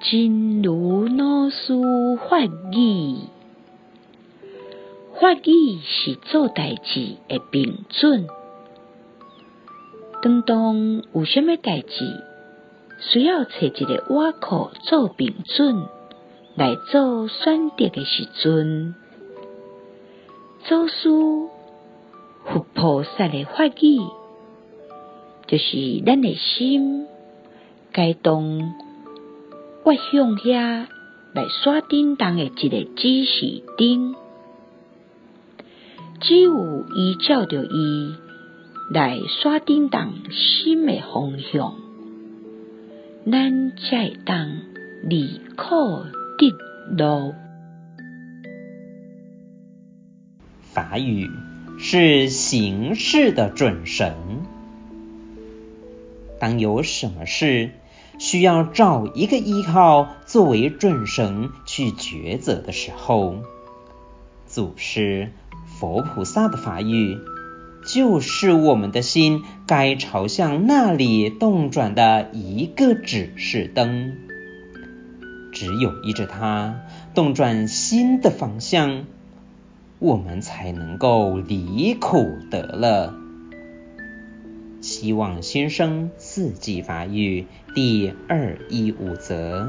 真如老师法语，法语是做代志的标准。当当有甚物代志，需要找一个碗库做标准来做选择的时阵，祖师佛菩萨的法语，就是咱的心该当我向遐来刷叮当的一个指示灯，只有依照着伊来刷叮当心的方向，咱才会当离苦得乐。法语是行事的准绳。当有什么事需要找一个依靠作为准绳去抉择的时候，祖师佛菩萨的法语就是我们的心该朝向哪里动转的一个指示灯。只有依着它动转心的方向，我们才能够离苦得乐。希望新生四季发育第二一五则。